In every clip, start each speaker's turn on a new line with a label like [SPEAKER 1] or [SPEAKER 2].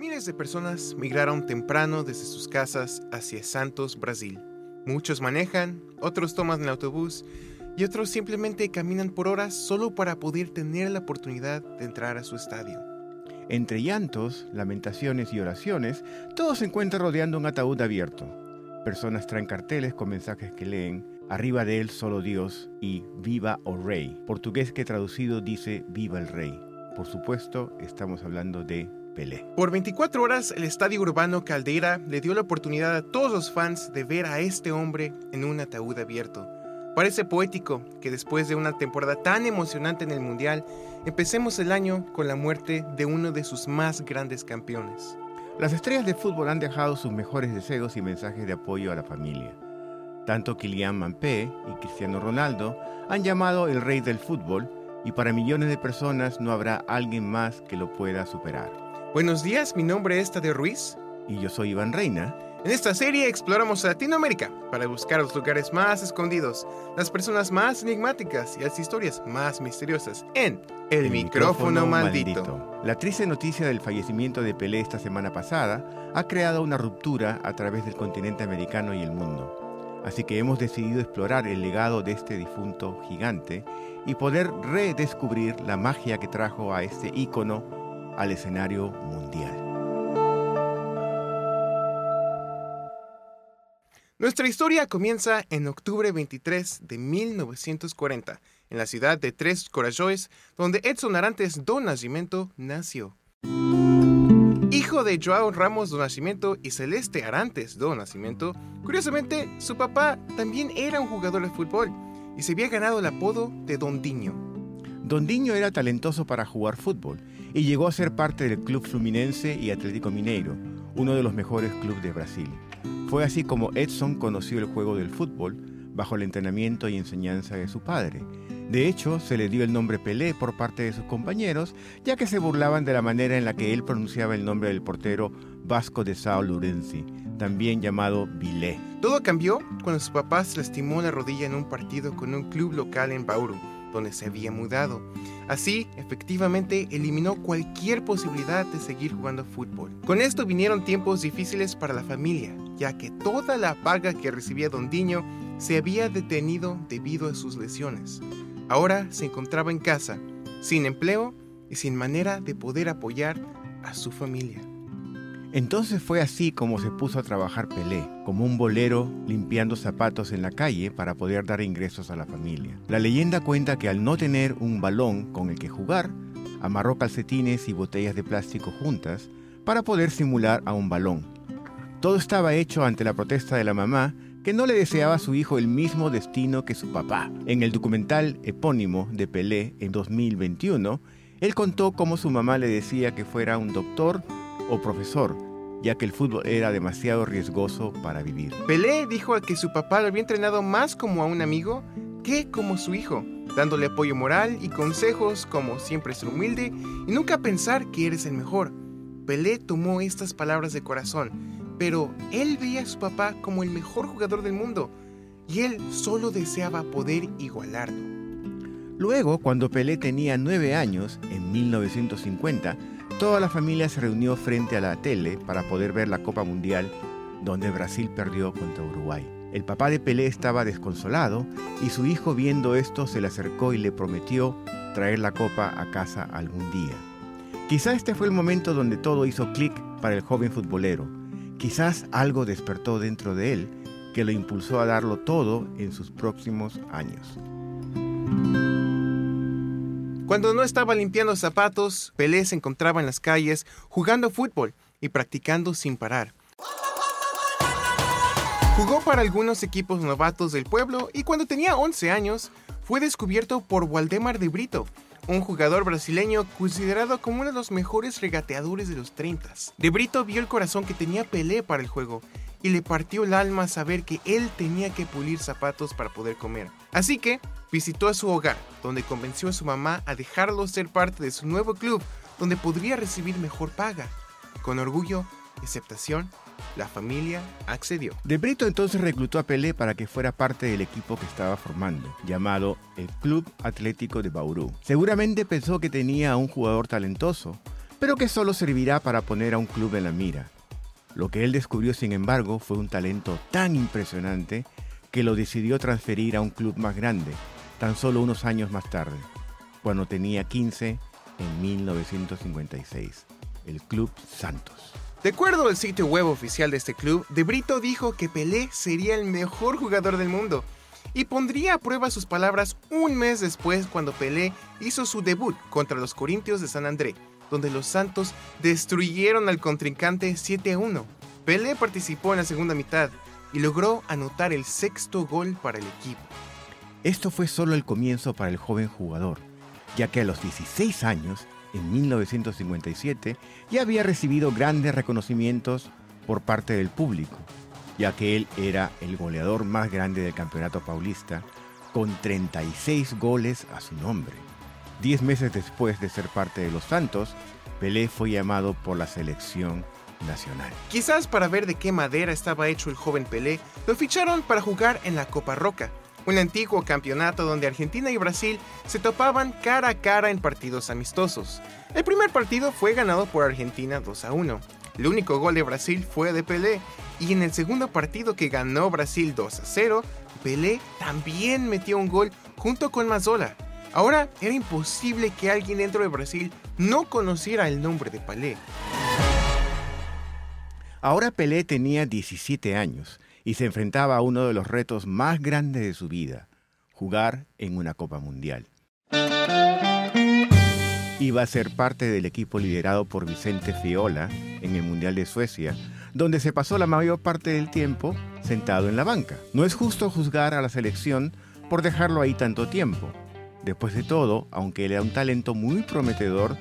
[SPEAKER 1] Miles de personas migraron temprano desde sus casas hacia Santos, Brasil. Muchos manejan, otros toman el autobús y otros simplemente caminan por horas solo para poder tener la oportunidad de entrar a su estadio.
[SPEAKER 2] Entre llantos, lamentaciones y oraciones, todo se encuentra rodeando un ataúd abierto. Personas traen carteles con mensajes que leen, arriba de él solo Dios y Viva o Rey, portugués que traducido dice Viva el Rey. Por supuesto, estamos hablando de Pelé.
[SPEAKER 1] Por 24 horas, el Estadio Urbano Caldeira le dio la oportunidad a todos los fans de ver a este hombre en un ataúd abierto. Parece poético que después de una temporada tan emocionante en el Mundial, empecemos el año con la muerte de uno de sus más grandes campeones.
[SPEAKER 2] Las estrellas de fútbol han dejado sus mejores deseos y mensajes de apoyo a la familia. Tanto Kylian Mbappé y Cristiano Ronaldo han llamado el rey del fútbol y para millones de personas no habrá alguien más que lo pueda superar.
[SPEAKER 1] Buenos días, mi nombre es Tadeo Ruiz.
[SPEAKER 2] Y yo soy Iván Reina.
[SPEAKER 1] En esta serie exploramos Latinoamérica para buscar los lugares más escondidos, las personas más enigmáticas y las historias más misteriosas en El, micrófono, maldito.
[SPEAKER 2] La triste noticia del fallecimiento de Pelé esta semana pasada ha creado una ruptura a través del continente americano y el mundo. Así que hemos decidido explorar el legado de este difunto gigante y poder redescubrir la magia que trajo a este ícono al escenario mundial.
[SPEAKER 1] Nuestra historia comienza en octubre 23 de 1940, en la ciudad de Tres Corazoes, donde Edson Arantes do Nascimento nació. Hijo de Joao Ramos do Nascimento y Celeste Arantes do Nascimento, curiosamente su papá también era un jugador de fútbol y se había ganado el apodo de Dondiño.
[SPEAKER 2] Dondiño era talentoso para jugar fútbol y llegó a ser parte del Club Fluminense y Atlético Mineiro, uno de los mejores clubes de Brasil. Fue así como Edson conoció el juego del fútbol bajo el entrenamiento y enseñanza de su padre. De hecho, se le dio el nombre Pelé por parte de sus compañeros, ya que se burlaban de la manera en la que él pronunciaba el nombre del portero Vasco de Sao Lourenço, también llamado Vilé.
[SPEAKER 1] Todo cambió cuando su papá se lastimó la rodilla en un partido con un club local en Bauru donde se había mudado. Así, efectivamente, eliminó cualquier posibilidad de seguir jugando fútbol. Con esto vinieron tiempos difíciles para la familia, ya que toda la paga que recibía Don Diño se había detenido debido a sus lesiones. Ahora se encontraba en casa, sin empleo y sin manera de poder apoyar a su familia.
[SPEAKER 2] Entonces fue así como se puso a trabajar Pelé, como un bolero limpiando zapatos en la calle para poder dar ingresos a la familia. La leyenda cuenta que al no tener un balón con el que jugar, amarró calcetines y botellas de plástico juntas para poder simular a un balón. Todo estaba hecho ante la protesta de la mamá que no le deseaba a su hijo el mismo destino que su papá. En el documental epónimo de Pelé en 2021, él contó cómo su mamá le decía que fuera un doctor o profesor, ya que el fútbol era demasiado riesgoso para vivir.
[SPEAKER 1] Pelé dijo que su papá lo había entrenado más como a un amigo que como su hijo, dándole apoyo moral y consejos como siempre ser humilde y nunca pensar que eres el mejor. Pelé tomó estas palabras de corazón, pero él veía a su papá como el mejor jugador del mundo y él solo deseaba poder igualarlo.
[SPEAKER 2] Luego, cuando Pelé tenía nueve años, en 1950, Toda la familia se reunió frente a la tele para poder ver la Copa Mundial donde Brasil perdió contra Uruguay. El papá de Pelé estaba desconsolado y su hijo viendo esto se le acercó y le prometió traer la copa a casa algún día. Quizás este fue el momento donde todo hizo clic para el joven futbolero. Quizás algo despertó dentro de él que lo impulsó a darlo todo en sus próximos años.
[SPEAKER 1] Cuando no estaba limpiando zapatos, Pelé se encontraba en las calles jugando fútbol y practicando sin parar. Jugó para algunos equipos novatos del pueblo y cuando tenía 11 años fue descubierto por Waldemar de Brito, un jugador brasileño considerado como uno de los mejores regateadores de los 30. De Brito vio el corazón que tenía Pelé para el juego y le partió el alma saber que él tenía que pulir zapatos para poder comer. Así que visitó a su hogar, donde convenció a su mamá a dejarlo ser parte de su nuevo club, donde podría recibir mejor paga. Con orgullo y aceptación, la familia accedió.
[SPEAKER 2] De Brito entonces reclutó a Pelé para que fuera parte del equipo que estaba formando, llamado el Club Atlético de Bauru. Seguramente pensó que tenía a un jugador talentoso, pero que solo servirá para poner a un club en la mira. Lo que él descubrió, sin embargo, fue un talento tan impresionante que lo decidió transferir a un club más grande, tan solo unos años más tarde, cuando tenía 15 en 1956, el Club Santos.
[SPEAKER 1] De acuerdo al sitio web oficial de este club, De Brito dijo que Pelé sería el mejor jugador del mundo y pondría a prueba sus palabras un mes después cuando Pelé hizo su debut contra los Corintios de San André, donde los Santos destruyeron al contrincante 7 a 1. Pelé participó en la segunda mitad y logró anotar el sexto gol para el equipo.
[SPEAKER 2] Esto fue solo el comienzo para el joven jugador, ya que a los 16 años, en 1957, ya había recibido grandes reconocimientos por parte del público, ya que él era el goleador más grande del campeonato paulista, con 36 goles a su nombre. Diez meses después de ser parte de los Santos, Pelé fue llamado por la selección nacional.
[SPEAKER 1] Quizás para ver de qué madera estaba hecho el joven Pelé, lo ficharon para jugar en la Copa Roca, un antiguo campeonato donde Argentina y Brasil se topaban cara a cara en partidos amistosos. El primer partido fue ganado por Argentina 2 a 1. El único gol de Brasil fue de Pelé y en el segundo partido que ganó Brasil 2 a 0, Pelé también metió un gol junto con Mazzola. Ahora era imposible que alguien dentro de Brasil no conociera el nombre de Pelé.
[SPEAKER 2] Ahora Pelé tenía 17 años y se enfrentaba a uno de los retos más grandes de su vida, jugar en una Copa Mundial. Iba a ser parte del equipo liderado por Vicente Fiola en el Mundial de Suecia, donde se pasó la mayor parte del tiempo sentado en la banca. No es justo juzgar a la selección por dejarlo ahí tanto tiempo. Después de todo, aunque era un talento muy prometedor,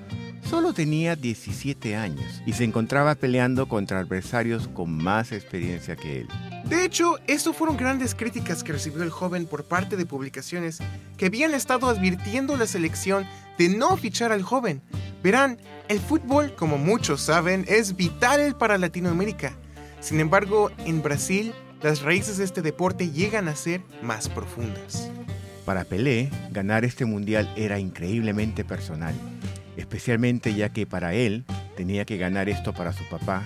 [SPEAKER 2] Solo tenía 17 años y se encontraba peleando contra adversarios con más experiencia que él.
[SPEAKER 1] De hecho, esto fueron grandes críticas que recibió el joven por parte de publicaciones que habían estado advirtiendo la selección de no fichar al joven. Verán, el fútbol, como muchos saben, es vital para Latinoamérica. Sin embargo, en Brasil, las raíces de este deporte llegan a ser más profundas.
[SPEAKER 2] Para Pelé, ganar este mundial era increíblemente personal especialmente ya que para él tenía que ganar esto para su papá,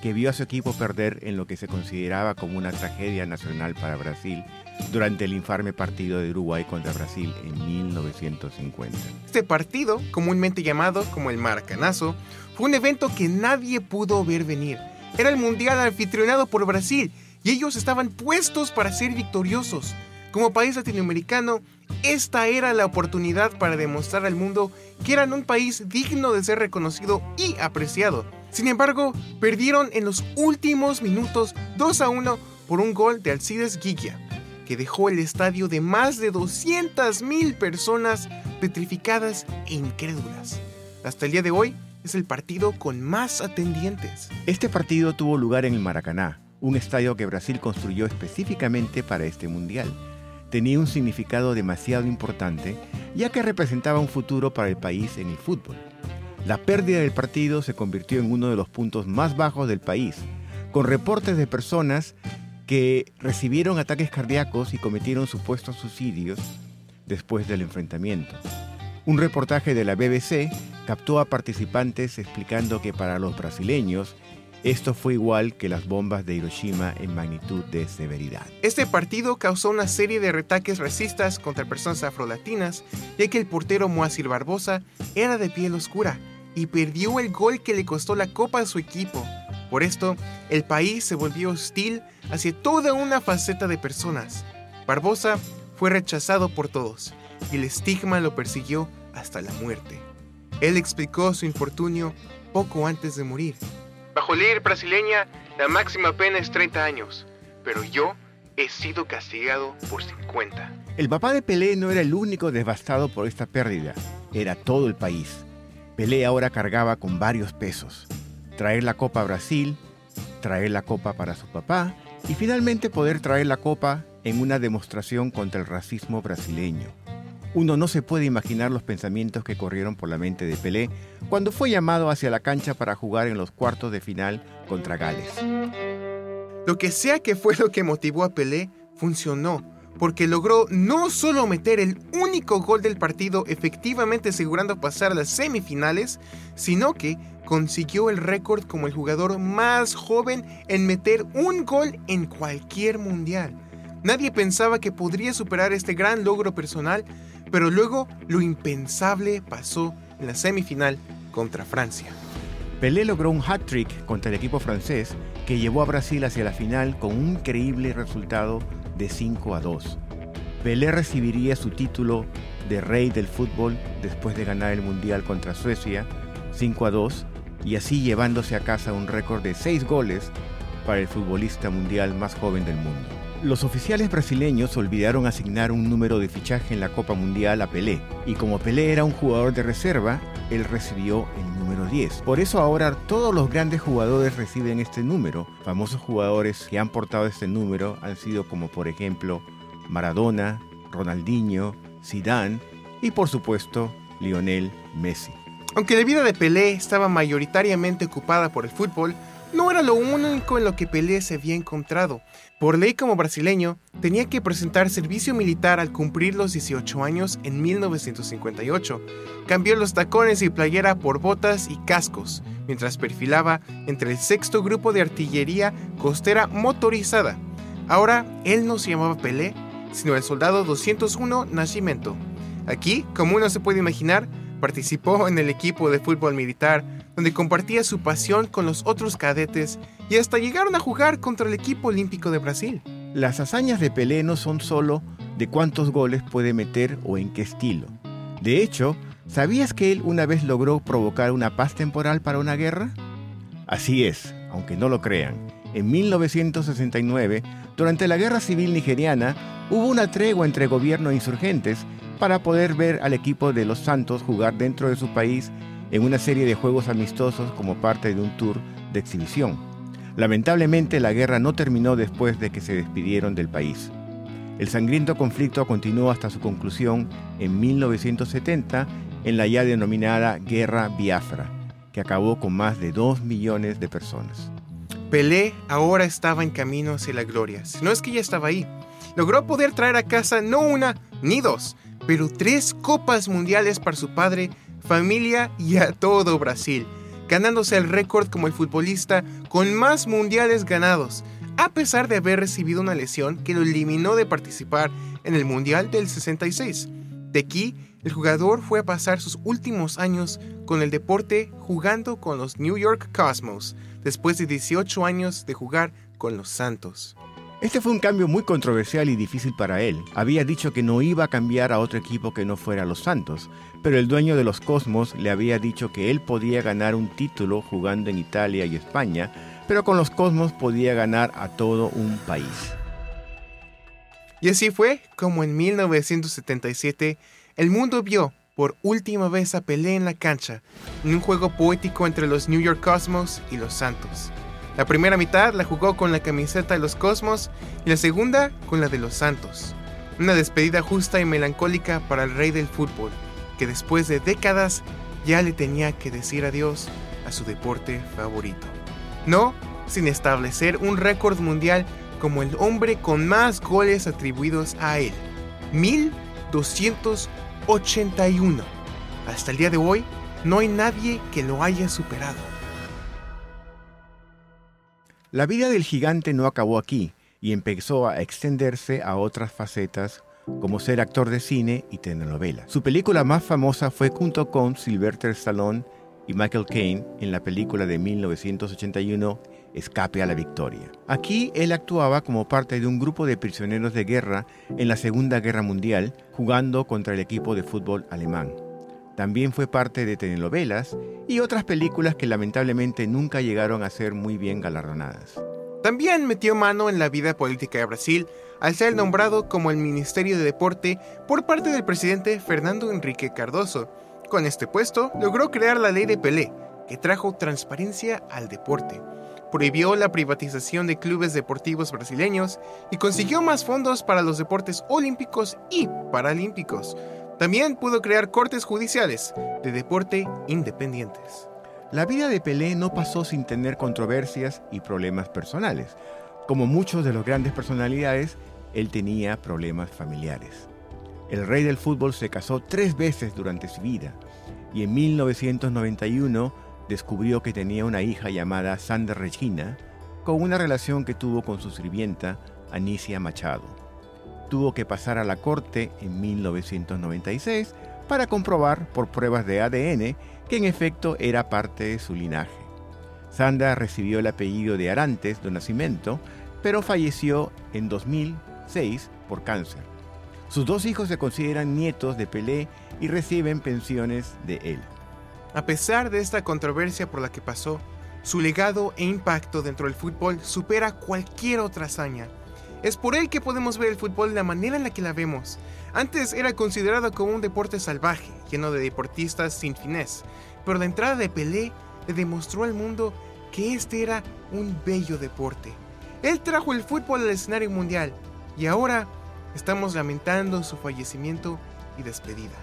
[SPEAKER 2] que vio a su equipo perder en lo que se consideraba como una tragedia nacional para Brasil durante el infame partido de Uruguay contra Brasil en 1950.
[SPEAKER 1] Este partido, comúnmente llamado como el Maracanazo, fue un evento que nadie pudo ver venir. Era el mundial anfitrionado por Brasil y ellos estaban puestos para ser victoriosos. Como país latinoamericano, esta era la oportunidad para demostrar al mundo que eran un país digno de ser reconocido y apreciado. Sin embargo, perdieron en los últimos minutos 2 a 1 por un gol de Alcides Guilla, que dejó el estadio de más de 200.000 personas petrificadas e incrédulas. Hasta el día de hoy es el partido con más atendientes.
[SPEAKER 2] Este partido tuvo lugar en el Maracaná, un estadio que Brasil construyó específicamente para este mundial tenía un significado demasiado importante, ya que representaba un futuro para el país en el fútbol. La pérdida del partido se convirtió en uno de los puntos más bajos del país, con reportes de personas que recibieron ataques cardíacos y cometieron supuestos suicidios después del enfrentamiento. Un reportaje de la BBC captó a participantes explicando que para los brasileños esto fue igual que las bombas de Hiroshima en magnitud de severidad.
[SPEAKER 1] Este partido causó una serie de retaques racistas contra personas afrolatinas, ya que el portero Moacir Barbosa era de piel oscura y perdió el gol que le costó la copa a su equipo. Por esto, el país se volvió hostil hacia toda una faceta de personas. Barbosa fue rechazado por todos y el estigma lo persiguió hasta la muerte. Él explicó su infortunio poco antes de morir. Bajo ley brasileña, la máxima pena es 30 años, pero yo he sido castigado por 50.
[SPEAKER 2] El papá de Pelé no era el único devastado por esta pérdida, era todo el país. Pelé ahora cargaba con varios pesos. Traer la copa a Brasil, traer la copa para su papá y finalmente poder traer la copa en una demostración contra el racismo brasileño. Uno no se puede imaginar los pensamientos que corrieron por la mente de Pelé cuando fue llamado hacia la cancha para jugar en los cuartos de final contra Gales.
[SPEAKER 1] Lo que sea que fue lo que motivó a Pelé, funcionó, porque logró no solo meter el único gol del partido efectivamente asegurando pasar a las semifinales, sino que consiguió el récord como el jugador más joven en meter un gol en cualquier mundial. Nadie pensaba que podría superar este gran logro personal, pero luego lo impensable pasó en la semifinal contra Francia.
[SPEAKER 2] Pelé logró un hat-trick contra el equipo francés que llevó a Brasil hacia la final con un increíble resultado de 5 a 2. Pelé recibiría su título de rey del fútbol después de ganar el Mundial contra Suecia 5 a 2 y así llevándose a casa un récord de 6 goles para el futbolista mundial más joven del mundo. Los oficiales brasileños olvidaron asignar un número de fichaje en la Copa Mundial a Pelé, y como Pelé era un jugador de reserva, él recibió el número 10. Por eso ahora todos los grandes jugadores reciben este número. Famosos jugadores que han portado este número han sido como por ejemplo Maradona, Ronaldinho, Zidane y por supuesto Lionel Messi.
[SPEAKER 1] Aunque la vida de Pelé estaba mayoritariamente ocupada por el fútbol, no era lo único en lo que Pelé se había encontrado. Por ley como brasileño, tenía que presentar servicio militar al cumplir los 18 años en 1958. Cambió los tacones y playera por botas y cascos, mientras perfilaba entre el sexto grupo de artillería costera motorizada. Ahora, él no se llamaba Pelé, sino el soldado 201 Nacimiento. Aquí, como uno se puede imaginar, Participó en el equipo de fútbol militar, donde compartía su pasión con los otros cadetes y hasta llegaron a jugar contra el equipo olímpico de Brasil.
[SPEAKER 2] Las hazañas de Pelé no son solo de cuántos goles puede meter o en qué estilo. De hecho, ¿sabías que él una vez logró provocar una paz temporal para una guerra? Así es, aunque no lo crean. En 1969, durante la Guerra Civil Nigeriana, hubo una tregua entre gobierno e insurgentes para poder ver al equipo de los Santos jugar dentro de su país en una serie de juegos amistosos como parte de un tour de exhibición. Lamentablemente la guerra no terminó después de que se despidieron del país. El sangriento conflicto continuó hasta su conclusión en 1970 en la ya denominada Guerra Biafra, que acabó con más de 2 millones de personas.
[SPEAKER 1] Pelé ahora estaba en camino hacia la gloria, si no es que ya estaba ahí. Logró poder traer a casa no una ni dos, pero tres copas mundiales para su padre, familia y a todo Brasil, ganándose el récord como el futbolista con más mundiales ganados, a pesar de haber recibido una lesión que lo eliminó de participar en el Mundial del 66. De aquí, el jugador fue a pasar sus últimos años con el deporte jugando con los New York Cosmos, después de 18 años de jugar con los Santos.
[SPEAKER 2] Este fue un cambio muy controversial y difícil para él. Había dicho que no iba a cambiar a otro equipo que no fuera los Santos, pero el dueño de los Cosmos le había dicho que él podía ganar un título jugando en Italia y España, pero con los Cosmos podía ganar a todo un país.
[SPEAKER 1] Y así fue como en 1977 el mundo vio por última vez a Pelé en la cancha, en un juego poético entre los New York Cosmos y los Santos. La primera mitad la jugó con la camiseta de los Cosmos y la segunda con la de los Santos. Una despedida justa y melancólica para el rey del fútbol, que después de décadas ya le tenía que decir adiós a su deporte favorito. No sin establecer un récord mundial como el hombre con más goles atribuidos a él, 1281. Hasta el día de hoy no hay nadie que lo haya superado.
[SPEAKER 2] La vida del gigante no acabó aquí y empezó a extenderse a otras facetas como ser actor de cine y telenovelas. Su película más famosa fue junto con Sylvester Stallone y Michael Caine en la película de 1981 Escape a la Victoria. Aquí él actuaba como parte de un grupo de prisioneros de guerra en la Segunda Guerra Mundial, jugando contra el equipo de fútbol alemán. También fue parte de telenovelas y otras películas que lamentablemente nunca llegaron a ser muy bien galardonadas.
[SPEAKER 1] También metió mano en la vida política de Brasil al ser nombrado como el Ministerio de Deporte por parte del presidente Fernando Enrique Cardoso. Con este puesto logró crear la ley de Pelé, que trajo transparencia al deporte. Prohibió la privatización de clubes deportivos brasileños y consiguió más fondos para los deportes olímpicos y paralímpicos. También pudo crear cortes judiciales de deporte independientes.
[SPEAKER 2] La vida de Pelé no pasó sin tener controversias y problemas personales. Como muchos de los grandes personalidades, él tenía problemas familiares. El rey del fútbol se casó tres veces durante su vida y en 1991 descubrió que tenía una hija llamada Sandra Regina, con una relación que tuvo con su sirvienta Anicia Machado. Tuvo que pasar a la corte en 1996 para comprobar por pruebas de ADN que en efecto era parte de su linaje. Sandra recibió el apellido de Arantes de nacimiento, pero falleció en 2006 por cáncer. Sus dos hijos se consideran nietos de Pelé y reciben pensiones de él.
[SPEAKER 1] A pesar de esta controversia por la que pasó, su legado e impacto dentro del fútbol supera cualquier otra hazaña. Es por él que podemos ver el fútbol de la manera en la que la vemos. Antes era considerado como un deporte salvaje, lleno de deportistas sin finés, pero la entrada de Pelé le demostró al mundo que este era un bello deporte. Él trajo el fútbol al escenario mundial y ahora estamos lamentando su fallecimiento y despedida.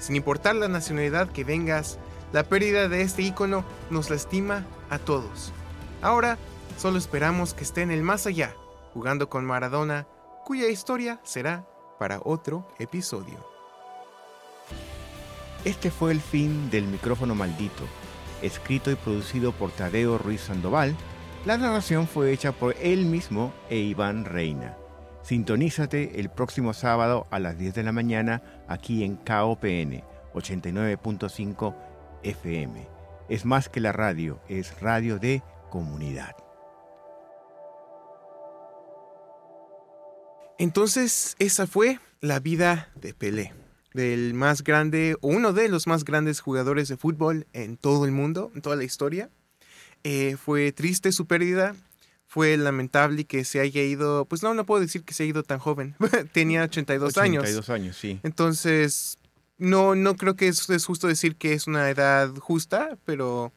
[SPEAKER 1] Sin importar la nacionalidad que vengas, la pérdida de este ícono nos lastima a todos. Ahora solo esperamos que esté en el más allá, jugando con Maradona, cuya historia será para otro episodio.
[SPEAKER 2] Este fue el fin del micrófono maldito, escrito y producido por Tadeo Ruiz Sandoval. La narración fue hecha por él mismo e Iván Reina. Sintonízate el próximo sábado a las 10 de la mañana aquí en KOPN 89.5 FM. Es más que la radio, es radio de comunidad.
[SPEAKER 1] Entonces, esa fue la vida de Pelé, del más grande, o uno de los más grandes jugadores de fútbol en todo el mundo, en toda la historia. Eh, fue triste su pérdida, fue lamentable que se haya ido, pues no, no puedo decir que se haya ido tan joven, tenía 82, años.
[SPEAKER 2] 82 años, sí.
[SPEAKER 1] Entonces, no, no creo que es, es, justo decir que es una edad justa, pero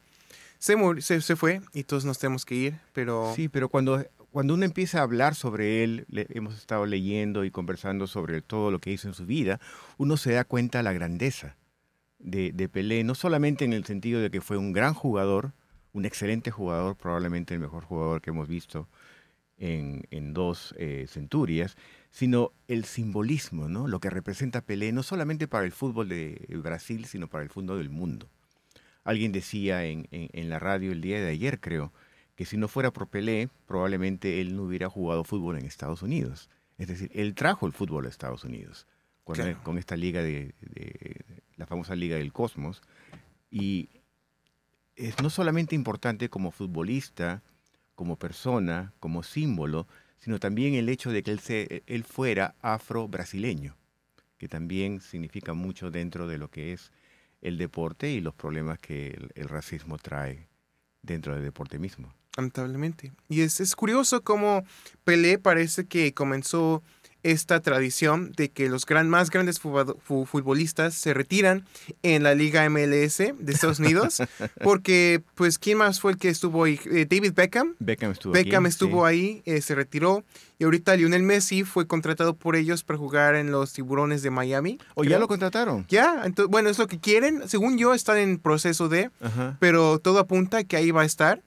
[SPEAKER 1] se, se, se, fue y todos nos tenemos que ir, pero...
[SPEAKER 2] Sí, pero cuando, cuando uno empieza a hablar sobre él, hemos estado leyendo y conversando sobre todo lo que hizo en su vida, uno se da cuenta de la grandeza de, de Pelé, no solamente en el sentido de que fue un gran jugador, un excelente jugador, probablemente el mejor jugador que hemos visto en, dos eh, centurias, sino el simbolismo, ¿no? lo que representa Pelé, no solamente para el fútbol de Brasil, sino para el fútbol del mundo. Alguien decía en, la radio el día de ayer, creo, que si no fuera por Pelé, probablemente él no hubiera jugado fútbol en Estados Unidos. Es decir, él trajo el fútbol a Estados Unidos con, claro. con esta liga de, de, la famosa Liga del Cosmos. Y es no solamente importante como futbolista, como persona, como símbolo, sino también el hecho de que él, se, él fuera afro-brasileño, que también significa mucho dentro de lo que es el deporte y los problemas que el, el racismo trae dentro del deporte mismo.
[SPEAKER 1] Lamentablemente. Y es, es curioso cómo Pelé parece que comenzó esta tradición de que los gran, más grandes futbolistas se retiran en la Liga MLS de Estados Unidos, porque, pues, ¿quién más fue el que estuvo ahí? Eh, David Beckham.
[SPEAKER 2] Beckham estuvo,
[SPEAKER 1] Beckham
[SPEAKER 2] aquí,
[SPEAKER 1] estuvo
[SPEAKER 2] sí.
[SPEAKER 1] ahí, eh, se retiró, y ahorita Lionel Messi fue contratado por ellos para jugar en los Tiburones de Miami.
[SPEAKER 2] ¿O ya lo contrataron?
[SPEAKER 1] Ya, entonces, bueno, es lo que quieren, según yo, están en proceso de, Ajá. pero todo apunta a que ahí va a estar.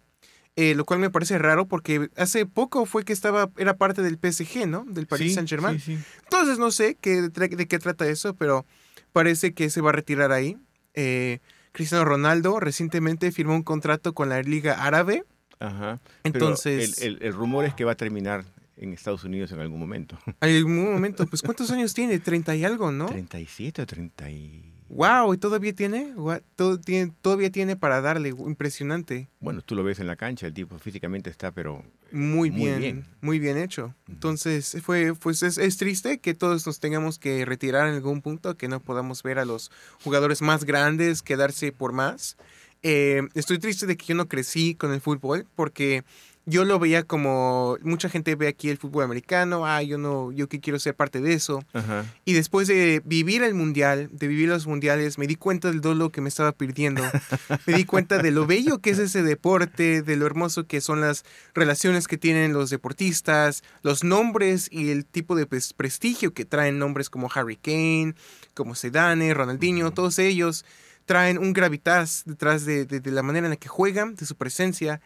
[SPEAKER 1] Eh, lo cual me parece raro porque hace poco fue que estaba, era parte del PSG, ¿no? Del Paris
[SPEAKER 2] Sí,
[SPEAKER 1] Saint Germain.
[SPEAKER 2] sí, sí.
[SPEAKER 1] Entonces no sé qué, de, qué trata eso, pero parece que se va a retirar ahí. Eh, Cristiano Ronaldo recientemente firmó un contrato con la Liga Árabe.
[SPEAKER 2] Ajá.
[SPEAKER 1] Entonces,
[SPEAKER 2] Pero el, el- el rumor es que va a terminar en Estados Unidos en algún momento.
[SPEAKER 1] en algún momento, pues ¿cuántos años tiene? 30 y algo, ¿no?
[SPEAKER 2] 37 o 30 y...
[SPEAKER 1] Wow, ¿y todavía tiene? Gua- todo tiene? Todavía tiene para darle, impresionante.
[SPEAKER 2] Bueno, tú lo ves en la cancha, el tipo físicamente está, pero
[SPEAKER 1] Muy
[SPEAKER 2] Muy
[SPEAKER 1] bien,
[SPEAKER 2] bien.
[SPEAKER 1] muy bien hecho. Entonces, fue, pues es, es triste que todos nos tengamos que retirar en algún punto, que no podamos ver a los jugadores más grandes quedarse por más. Eh, estoy triste de que yo no crecí con el fútbol, porque yo lo veía como mucha gente ve aquí el fútbol americano, ah, yo no, yo que quiero ser parte de eso.
[SPEAKER 2] Ajá.
[SPEAKER 1] Y después de vivir el mundial, de vivir los mundiales, me di cuenta del dolo que me estaba perdiendo. me di cuenta de lo bello que es ese deporte, de lo hermoso que son las relaciones que tienen los deportistas, los nombres y el tipo de pres- prestigio que traen nombres como Harry Kane, como Zidane, Ronaldinho, todos ellos traen un gravitas detrás de, de- de la manera en la que juegan, de su presencia.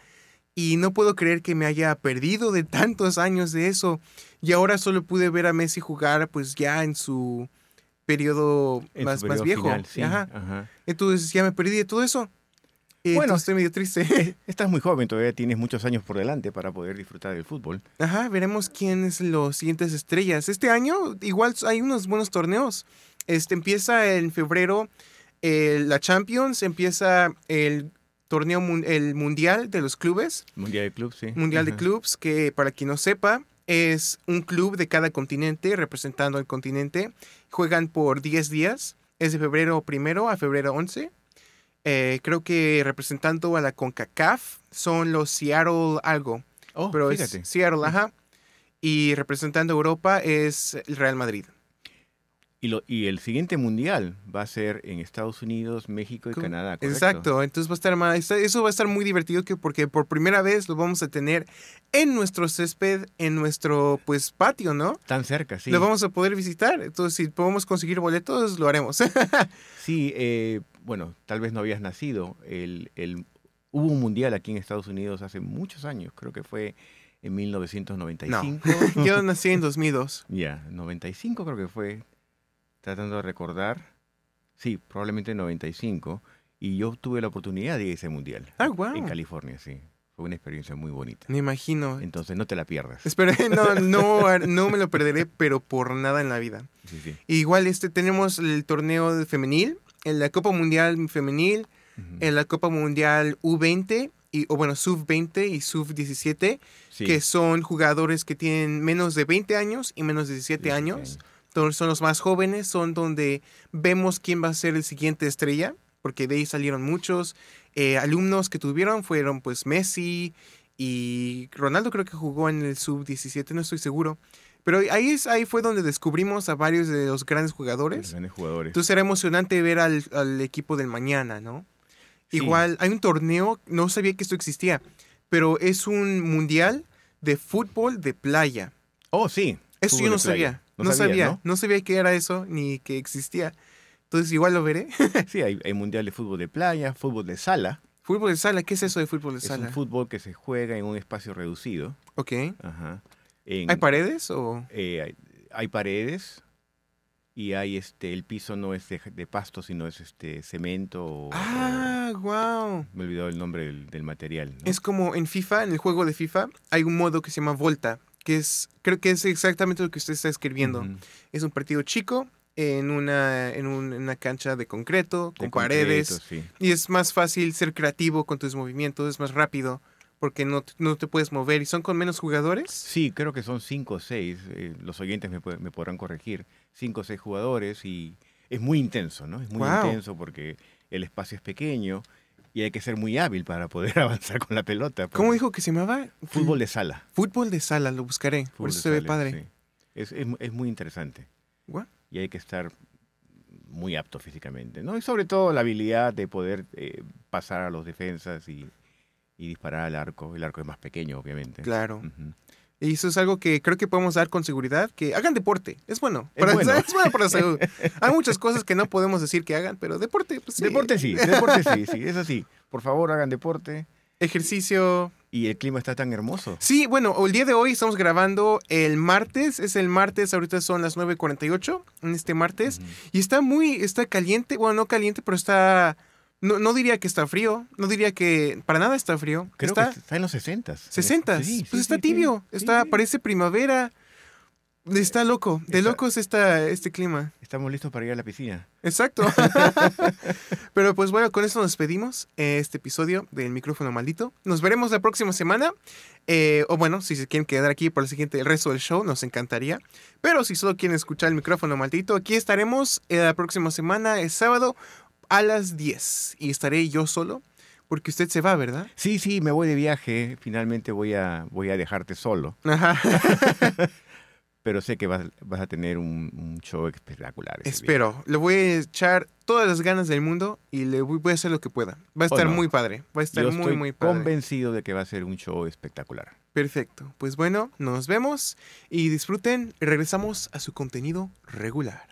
[SPEAKER 1] Y no puedo creer que me haya perdido de tantos años de eso. Y ahora solo pude ver a Messi jugar pues ya en su periodo
[SPEAKER 2] En
[SPEAKER 1] más,
[SPEAKER 2] su
[SPEAKER 1] más viejo.
[SPEAKER 2] final, sí,
[SPEAKER 1] Ajá.
[SPEAKER 2] ajá.
[SPEAKER 1] Entonces ya me perdí de todo eso. Eh,
[SPEAKER 2] Bueno.
[SPEAKER 1] bueno, estoy medio triste.
[SPEAKER 2] Estás muy joven, todavía tienes muchos años por delante para poder disfrutar del fútbol.
[SPEAKER 1] Ajá, veremos quiénes los siguientes estrellas. Este año igual hay unos buenos torneos. Este empieza en febrero eh, la Champions, empieza el torneo el mundial de los clubes,
[SPEAKER 2] Mundial de Club, sí.
[SPEAKER 1] mundial de
[SPEAKER 2] Ajá.
[SPEAKER 1] clubs, que para quien no sepa es un club de cada continente representando al continente. Juegan por 10 días, es de febrero primero a febrero 11. Eh, creo que representando a la CONCACAF son los Seattle algo
[SPEAKER 2] Oh,
[SPEAKER 1] pero
[SPEAKER 2] fíjate.
[SPEAKER 1] es Seattle, ajá. Y representando a Europa es el Real Madrid.
[SPEAKER 2] Y, lo, y el siguiente mundial va a ser en Estados Unidos, México y Canadá. ¿correcto?
[SPEAKER 1] Exacto, entonces va a estar más, eso va a estar muy divertido que porque por primera vez lo vamos a tener en nuestro césped, en nuestro pues patio, ¿no?
[SPEAKER 2] Tan cerca, sí.
[SPEAKER 1] Lo vamos a poder visitar, entonces si podemos conseguir boletos lo haremos.
[SPEAKER 2] Sí, eh, bueno, tal vez no habías nacido. El, el, hubo un mundial aquí en Estados Unidos hace muchos años, creo que fue en 1995.
[SPEAKER 1] Yo nací en 2002.
[SPEAKER 2] Ya, 95 creo que fue, tratando de recordar. Sí, probablemente 95. Y yo tuve la oportunidad de ir a ese mundial.
[SPEAKER 1] Ah, guau.
[SPEAKER 2] En California, sí. Fue una experiencia muy bonita.
[SPEAKER 1] Me imagino.
[SPEAKER 2] Entonces no te la pierdas.
[SPEAKER 1] Espera, no, no, no me lo perderé, pero por nada en la vida.
[SPEAKER 2] Sí, sí.
[SPEAKER 1] Igual este tenemos el torneo femenil, en la Copa Mundial femenil, en la Copa Mundial U20 y o bueno, sub-20 y sub-17,
[SPEAKER 2] Sí,
[SPEAKER 1] que son jugadores que tienen menos de 20 años y menos de 17
[SPEAKER 2] 17
[SPEAKER 1] años. Son los más jóvenes, son donde vemos quién va a ser el siguiente estrella, porque de ahí salieron muchos eh, alumnos que tuvieron, fueron pues Messi y Ronaldo creo que jugó en el sub-17, no estoy seguro. Pero ahí, es, ahí fue donde descubrimos a varios de los grandes
[SPEAKER 2] los
[SPEAKER 1] jugadores.
[SPEAKER 2] grandes jugadores.
[SPEAKER 1] Entonces era emocionante ver al, al equipo del mañana, ¿no?
[SPEAKER 2] Sí.
[SPEAKER 1] Igual hay un torneo, no sabía que esto existía, pero es un mundial de fútbol de playa.
[SPEAKER 2] Oh, sí.
[SPEAKER 1] Eso yo no sabía. No, sabía,
[SPEAKER 2] sabías,
[SPEAKER 1] ¿no? sabía que era eso ni que existía. Entonces igual lo veré.
[SPEAKER 2] Sí, hay, hay mundial de fútbol de playa, fútbol de sala.
[SPEAKER 1] fútbol de sala, ¿qué es eso de fútbol de
[SPEAKER 2] Es
[SPEAKER 1] sala?
[SPEAKER 2] un fútbol que se juega en un espacio reducido.
[SPEAKER 1] ok.
[SPEAKER 2] Ajá. En-
[SPEAKER 1] ¿Hay paredes o...?
[SPEAKER 2] eh, hay, hay paredes y hay este el piso no es de, de pasto sino es este cemento o-
[SPEAKER 1] Ah, wow.
[SPEAKER 2] me he olvidado el nombre del, del material ¿no?
[SPEAKER 1] Es como en FIFA, en el juego de FIFA, hay un modo que se llama Volta, que es, creo que es exactamente lo que usted está escribiendo.
[SPEAKER 2] Ujú.
[SPEAKER 1] Es un partido chico en una, en un- en una cancha de concreto, con
[SPEAKER 2] De
[SPEAKER 1] paredes.
[SPEAKER 2] concreto, sí.
[SPEAKER 1] Y es más fácil ser creativo con tus movimientos, es más rápido, porque no, no te puedes mover. ¿Y son con menos jugadores?
[SPEAKER 2] Sí, creo que son cinco o seis. eh, los oyentes me, me podrán corregir. Cinco o seis jugadores y es muy intenso, ¿no? Es muy
[SPEAKER 1] Guau.
[SPEAKER 2] intenso porque el espacio es pequeño y hay que ser muy hábil para poder avanzar con la pelota.
[SPEAKER 1] ¿Cómo
[SPEAKER 2] porque-
[SPEAKER 1] dijo que se llamaba?
[SPEAKER 2] Fútbol de sala.
[SPEAKER 1] Fútbol de sala, lo buscaré. Por eso se ve padre.
[SPEAKER 2] sí. Es, es, es muy interesante.
[SPEAKER 1] Guau.
[SPEAKER 2] Y hay que estar muy apto físicamente, ¿no? Y sobre todo la habilidad de poder eh, pasar a los defensas y, y disparar al arco. El arco es más pequeño, obviamente.
[SPEAKER 1] Claro. Y eso es algo que creo que podemos dar con seguridad, que hagan deporte. Es bueno.
[SPEAKER 2] Es bueno.
[SPEAKER 1] es bueno para la salud. Hay muchas cosas que no podemos decir que hagan, pero deporte, pues sí.
[SPEAKER 2] Deporte sí, deporte sí, sí, es así. Por favor, hagan deporte.
[SPEAKER 1] Ejercicio.
[SPEAKER 2] Y el clima está tan hermoso.
[SPEAKER 1] Sí, bueno, el día de hoy estamos grabando el martes. Es el martes, ahorita son las 9.48 en este martes. Y está muy, está caliente. Bueno, no caliente, pero está... No, no diría que está frío. No diría que para nada está frío.
[SPEAKER 2] Creo
[SPEAKER 1] está
[SPEAKER 2] que está en los 60.
[SPEAKER 1] 60.
[SPEAKER 2] Sí, sí,
[SPEAKER 1] pues está tibio. está, parece primavera. Está loco. De
[SPEAKER 2] Está-
[SPEAKER 1] locos está este clima.
[SPEAKER 2] Estamos listos para ir a la piscina.
[SPEAKER 1] Exacto. Pero pues bueno, con eso nos despedimos eh, este episodio del micrófono maldito. Nos veremos la próxima semana. Eh, o bueno, si se quieren quedar aquí por el siguiente el resto del show, nos encantaría. Pero si solo quieren escuchar el micrófono maldito, aquí estaremos eh, la próxima semana, el sábado, a las 10. Y estaré yo solo, porque usted se va, ¿verdad?
[SPEAKER 2] Sí, sí, me voy de viaje. Finalmente voy a, voy a dejarte solo.
[SPEAKER 1] Ajá.
[SPEAKER 2] Pero sé que vas, vas a tener un, un show espectacular.
[SPEAKER 1] Espero. Le voy a echar todas las ganas del mundo y le voy, voy a hacer lo que pueda. Va a estar
[SPEAKER 2] no.
[SPEAKER 1] muy padre. Va a estar
[SPEAKER 2] Yo
[SPEAKER 1] muy,
[SPEAKER 2] estoy
[SPEAKER 1] muy padre.
[SPEAKER 2] convencido de que va a ser un show espectacular.
[SPEAKER 1] Perfecto. Pues bueno, nos vemos y disfruten regresamos a su contenido regular.